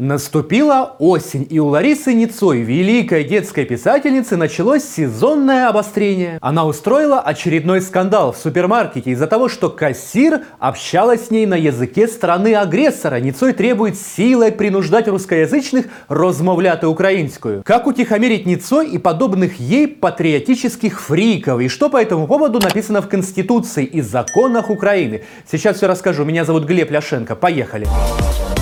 Наступила осень, и у Ларисы Ницой, великой детской писательницы, началось сезонное обострение. Она устроила очередной скандал в супермаркете из-за того, что кассир общалась с ней на языке страны-агрессора. Ницой требует силой принуждать русскоязычных розмовляти украинскую. Как утихомирить Ницой и подобных ей патриотических фриков? И что по этому поводу написано в Конституции и законах Украины? Сейчас все расскажу. Меня зовут Глеб Ляшенко. Поехали. Поехали.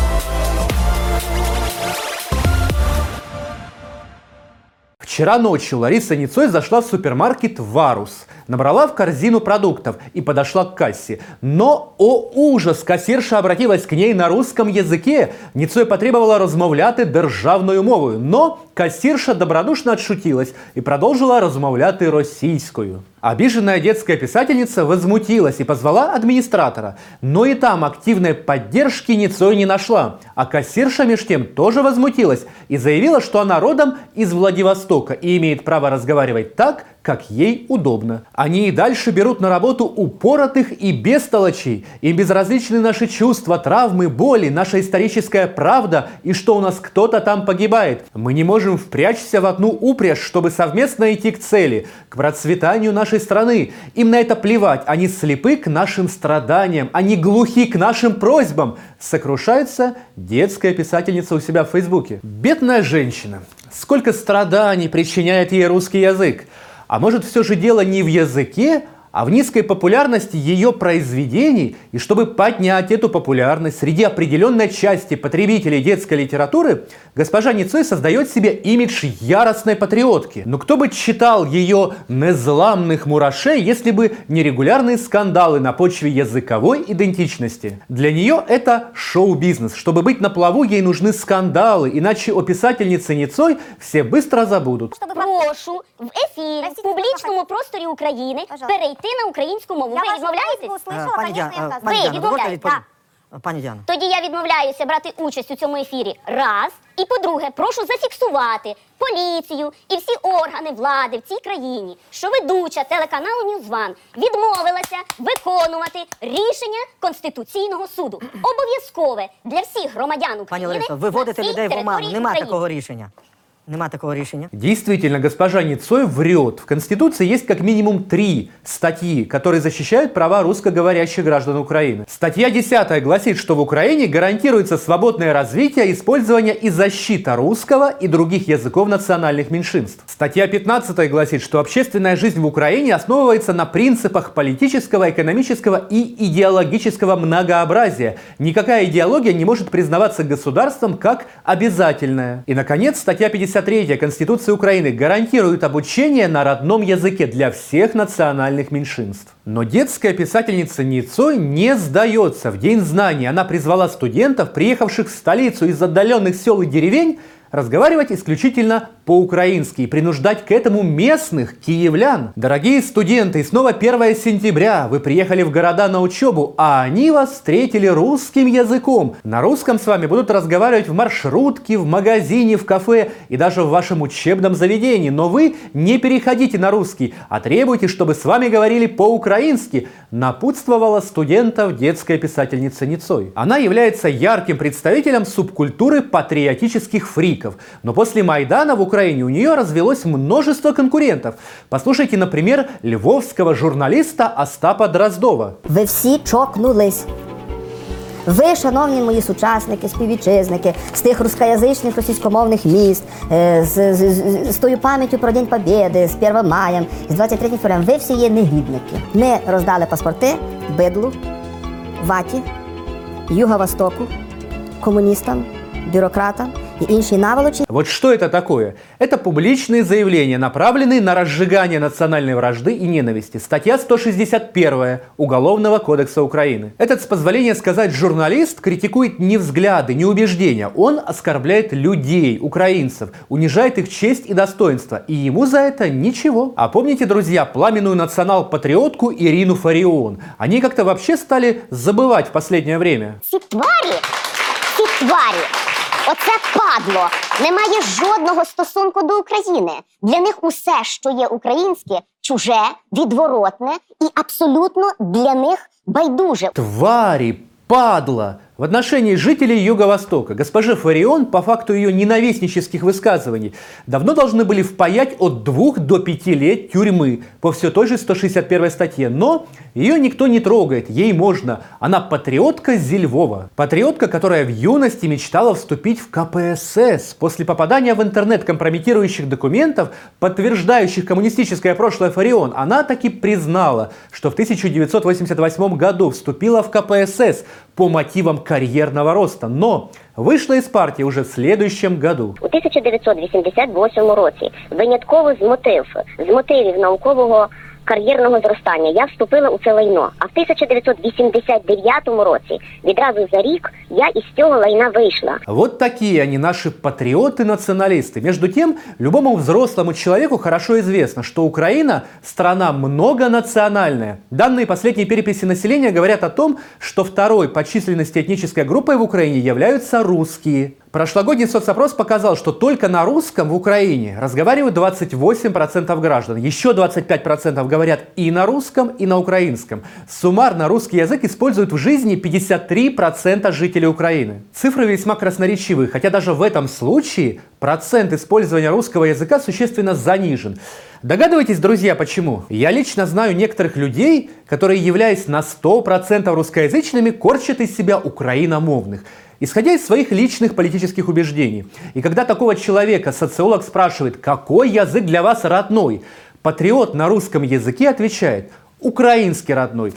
Вчера ночью Лариса Ницой зашла в супермаркет «Варус», набрала в корзину продуктов и подошла к кассе. Но, о ужас, кассирша обратилась к ней на русском языке. Ницой потребовала розмовляти державною мовою. Но кассирша добродушно отшутилась и продолжила розмовляти російською. Обиженная детская писательница возмутилась и позвала администратора, но и там активной поддержки Ницой не нашла. А кассирша меж тем тоже возмутилась и заявила, что она родом из Владивостока и имеет право разговаривать так, как ей удобно. Они и дальше берут на работу упоротых и бестолочей. Им безразличны наши чувства, травмы, боли, наша историческая правда и что у нас кто-то там погибает. Мы не можем впрячься в одну упряжь, чтобы совместно идти к цели, к процветанию нашей страны. Им на это плевать. Они слепы к нашим страданиям. Они глухи к нашим просьбам. Сокрушается детская писательница у себя в Фейсбуке. Бедная женщина. Сколько страданий причиняет ей русский язык. А может все же дело не в языке, а в низкой популярности ее произведений, и чтобы поднять эту популярность среди определенной части потребителей детской литературы, госпожа Ницой создает себе имидж яростной патриотки. Но кто бы читал ее незламных мурашей, если бы не регулярные скандалы на почве языковой идентичности? Для нее это шоу-бизнес. Чтобы быть на плаву, ей нужны скандалы, иначе о писательнице Ницой все быстро забудут. Прошу в ефірі в публічному просторі України перейти на українську мову. Ви відмовляєтесь? Е, Пані Діана, Ви пані Діана, дозвольте. Пані Діана. Тоді я відмовляюся брати участь у цьому ефірі. Раз. І по-друге, прошу зафіксувати поліцію і всі органи влади в цій країні, що ведуча телеканалу Ньюзван відмовилася виконувати рішення Конституційного суду. Обов'язкове для всіх громадян Пані України. Ларисо, ви на вводите всій людей в оману. території Нема України. такого рішення. Нема такого рішення. Действительно, госпожа Ницой врет. В Конституции есть как минимум три статьи, которые защищают права русскоговорящих граждан Украины. Статья 10 гласит, что в Украине гарантируется свободное развитие, использование и защита русского и других языков национальных меньшинств. Статья 15 гласит, что общественная жизнь в Украине основывается на принципах политического, экономического и идеологического многообразия. Никакая идеология не может признаваться государством как обязательная. И, наконец, статья 50 53 Конституции Украины гарантирует обучение на родном языке для всех национальных меньшинств. Но детская писательница Ницой не сдается. В День знаний она призвала студентов, приехавших в столицу из отдаленных сел и деревень, разговаривать исключительно по-украински и принуждать к этому местных киевлян. Дорогие студенты, снова 1 сентября. Вы приехали в города на учебу, а они вас встретили русским языком. На русском с вами будут разговаривать в маршрутке, в магазине, в кафе и даже в вашем учебном заведении. Но вы не переходите на русский, а требуйте, чтобы с вами говорили по-украински. Напутствовала студентов детская писательница Ницой. Она является ярким представителем субкультуры патриотических фриков. Но после Майдана в Украине Украине у нее развелось множество конкурентов. Послушайте, например, львовского журналиста Остапа Дроздова. Ви всі чокнулись. Ви, шановні мої сучасники, співвітчизники, з тих рускоязичних російськомовних міст, е, з, з, з, з тою пам'яттю про День Побєди, з 1 маєм, з 23 февралем, ви всі є негідники. Ми роздали паспорти бидлу, ваті, Юго-Востоку, комуністам, бюрократам и іншие наволочи. Вот что это такое? Это публичные заявления, направленные на разжигание национальной вражды и ненависти. Статья 161 Уголовного кодекса Украины. Этот, с позволения сказать, журналист критикует не взгляды, не убеждения. Он оскорбляет людей, украинцев, унижает их честь и достоинство. И ему за это ничего. А помните, друзья, пламенную национал-патриотку Ирину Фарион? Они как-то вообще стали забывать в последнее время. Ці тварі, ці тварі, Оце падло, не має жодного стосунку до України. Для них усе, що є українське, чуже, відворотне і абсолютно для них байдуже. Тварі, падла, В отношении жителей Юго-Востока госпоже Фарион по факту ее ненавистнических высказываний давно должны были впаять от 2 до 5 лет тюрьмы по все той же 161 статье. Но ее никто не трогает, ей можно. Она патриотка Зельвова. Патриотка, которая в юности мечтала вступить в КПСС. После попадания в интернет компрометирующих документов, подтверждающих коммунистическое прошлое Фарион, она таки признала, что в 1988 году вступила в КПСС по мотивам карьерного роста, но вышла из партии уже в следующем году. У 1988 році винятково з мотив з мотивів наукового кар'єрного зростання я вступила у це лайно. А в 1989 році, відразу за рік, я із цього лайна вийшла. Вот такие они, наши патриоты-националисты. Между тем, любому взрослому человеку хорошо известно, что Украина – страна многонациональная. Данные последней переписи населения говорят о том, что второй по численности этнической группой в Украине являются русские. Прошлогодний соцопрос показал, что только на русском в Украине разговаривают 28% граждан. Еще 25% говорят и на русском, и на украинском. Суммарно русский язык используют в жизни 53% жителей Украины. Цифры весьма красноречивы, хотя даже в этом случае процент использования русского языка существенно занижен. Догадываетесь, друзья, почему? Я лично знаю некоторых людей, которые, являясь на 100% русскоязычными, корчат из себя украиномовных исходя из своих личных политических убеждений. И когда такого человека социолог спрашивает, какой язык для вас родной, патриот на русском языке отвечает «украинский родной».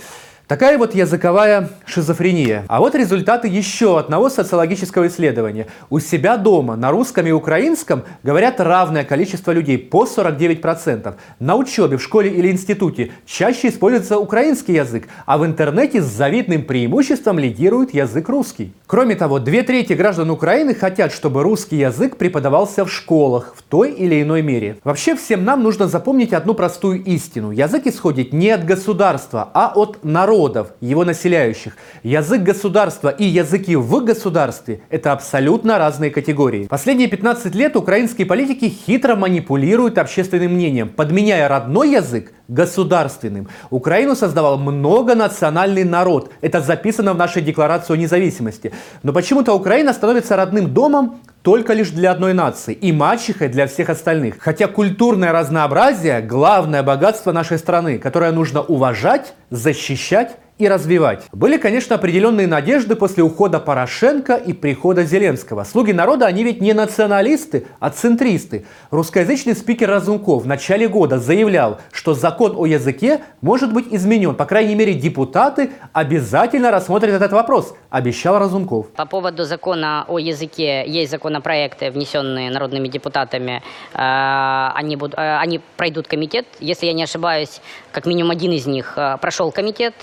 Такая вот языковая шизофрения. А вот результаты еще одного социологического исследования. У себя дома на русском и украинском говорят равное количество людей, по 49%. На учебе в школе или институте чаще используется украинский язык, а в интернете с завидным преимуществом лидирует язык русский. Кроме того, две трети граждан Украины хотят, чтобы русский язык преподавался в школах в той или иной мере. Вообще всем нам нужно запомнить одну простую истину. Язык исходит не от государства, а от народа народов, его населяющих. Язык государства и языки в государстве – это абсолютно разные категории. Последние 15 лет украинские политики хитро манипулируют общественным мнением, подменяя родной язык государственным. Украину создавал многонациональный народ. Это записано в нашей декларации о независимости. Но почему-то Украина становится родным домом только лишь для одной нации и мачехой для всех остальных. Хотя культурное разнообразие – главное богатство нашей страны, которое нужно уважать, защищать и развивать. Были, конечно, определенные надежды после ухода Порошенко и прихода Зеленского. Слуги народа, они ведь не националисты, а центристы. Русскоязычный спикер Разумков в начале года заявлял, что закон о языке может быть изменен. По крайней мере, депутаты обязательно рассмотрят этот вопрос, обещал Разумков. По поводу закона о языке есть законопроекты, внесенные народными депутатами. Э, они, будут, э, они пройдут комитет. Если я не ошибаюсь, как минимум один из них э, прошел комитет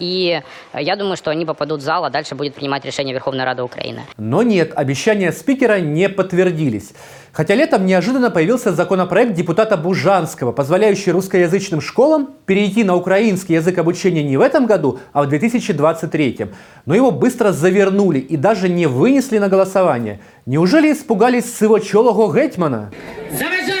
и я думаю, что они попадут в зал, а дальше будет принимать решение Верховная Рада Украины. Но нет, обещания спикера не подтвердились. Хотя летом неожиданно появился законопроект депутата Бужанского, позволяющий русскоязычным школам перейти на украинский язык обучения не в этом году, а в 2023. Но его быстро завернули и даже не вынесли на голосование. Неужели испугались сивочолого гетьмана? Заважає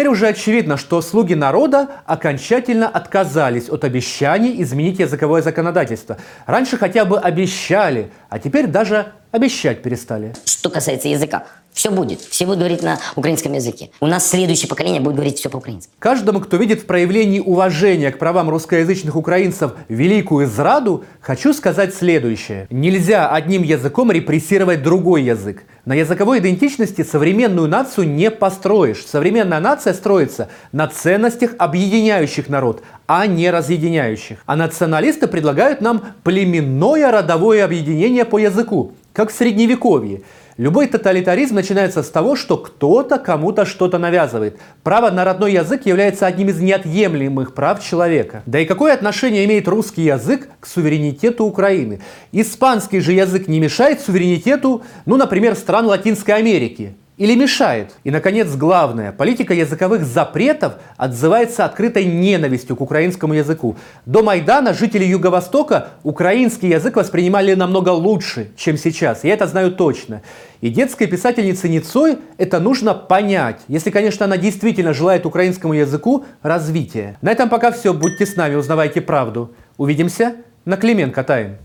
Теперь уже очевидно, что слуги народа окончательно отказались от обещаний изменить языковое законодательство. Раньше хотя бы обещали, а теперь даже обещать перестали. Что касается языка, все будет. Все будут говорить на украинском языке. У нас следующее поколение будет говорить все по-украински. Каждому, кто видит в проявлении уважения к правам русскоязычных украинцев великую зраду, хочу сказать следующее. Нельзя одним языком репрессировать другой язык. На языковой идентичности современную нацию не построишь. Современная нация строится на ценностях, объединяющих народ, а не разъединяющих. А националисты предлагают нам племенное родовое объединение по языку, как в Средневековье. Любой тоталитаризм начинается с того, что кто-то кому-то что-то навязывает. Право на родной язык является одним из неотъемлемых прав человека. Да и какое отношение имеет русский язык к суверенитету Украины? Испанский же язык не мешает суверенитету, ну, например, стран Латинской Америки. Или мешает? И, наконец, главное, политика языковых запретов отзывается открытой ненавистью к украинскому языку. До Майдана жители Юго-Востока украинский язык воспринимали намного лучше, чем сейчас. Я это знаю точно. И детской писательнице Ницой это нужно понять, если, конечно, она действительно желает украинскому языку развития. На этом пока все. Будьте с нами, узнавайте правду. Увидимся на Клименко Тайм.